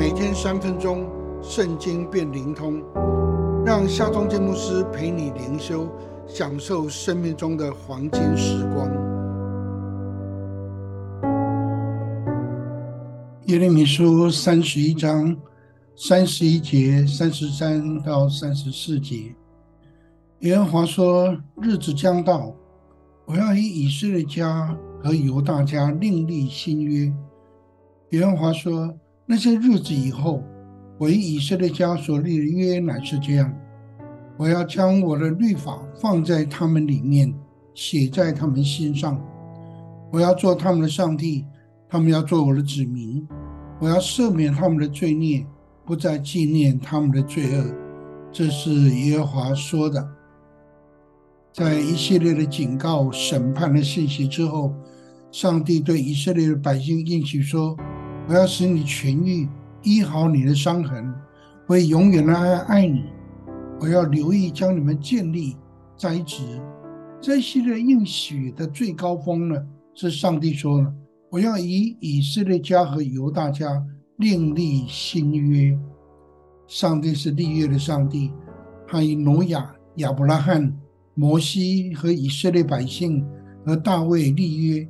每天三分钟，圣经变灵通，让夏忠建牧师陪你灵修，享受生命中的黄金时光。耶利米书三十一章三十一节、三十三到三十四节，耶和华说：“日子将到，我要以以色列家和犹大家另立新约。”耶和华说：“那些日子以后，我以以色列家所立的约乃是这样：我要将我的律法放在他们里面，写在他们心上。我要做他们的上帝，他们要做我的子民。我要赦免他们的罪孽，不再纪念他们的罪恶。”这是耶和华说的。在一系列的警告、审判的信息之后，上帝对以色列的百姓应许说。我要使你痊愈，医好你的伤痕，会永远的爱你。我要留意将你们建立栽植。这系列应许的最高峰呢，是上帝说了：我要以以色列家和犹大家另立新约。上帝是立约的上帝，他以挪亚、亚伯拉罕、摩西和以色列百姓和大卫立约。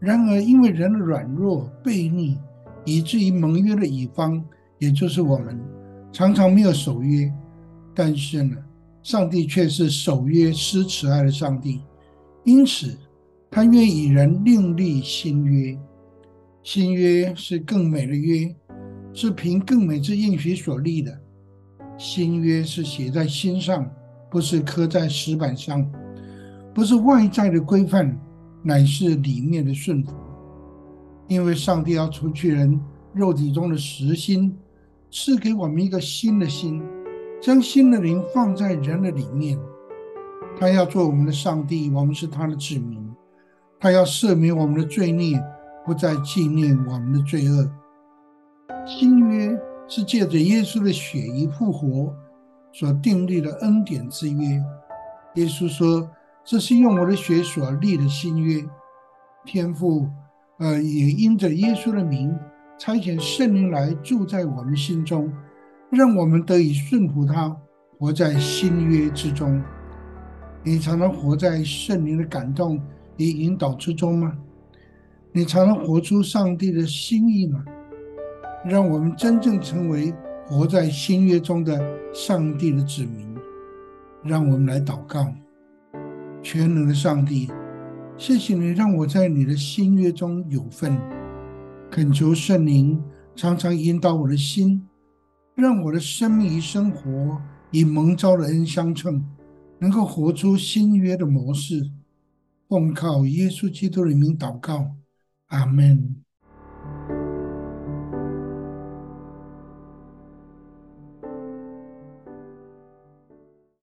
然而，因为人的软弱、悖逆。以至于盟约的乙方，也就是我们，常常没有守约。但是呢，上帝却是守约施慈爱的上帝，因此他愿与人另立新约。新约是更美的约，是凭更美之应许所立的。新约是写在心上，不是刻在石板上，不是外在的规范，乃是里面的顺服。因为上帝要除去人肉体中的实心，赐给我们一个新的心，将新的灵放在人的里面。他要做我们的上帝，我们是他的子民。他要赦免我们的罪孽，不再纪念我们的罪恶。新约是借着耶稣的血与复活所订立的恩典之约。耶稣说：“这是用我的血所立的新约。”天父。呃，也因着耶稣的名，差遣圣灵来住在我们心中，让我们得以顺服他，活在新约之中。你常常活在圣灵的感动与引导之中吗？你常常活出上帝的心意吗？让我们真正成为活在新约中的上帝的子民。让我们来祷告，全能的上帝。谢谢你让我在你的新约中有份，恳求圣灵常常引导我的心，让我的生命与生活以蒙召的恩相称，能够活出新约的模式。奉靠耶稣基督的名祷告，阿门。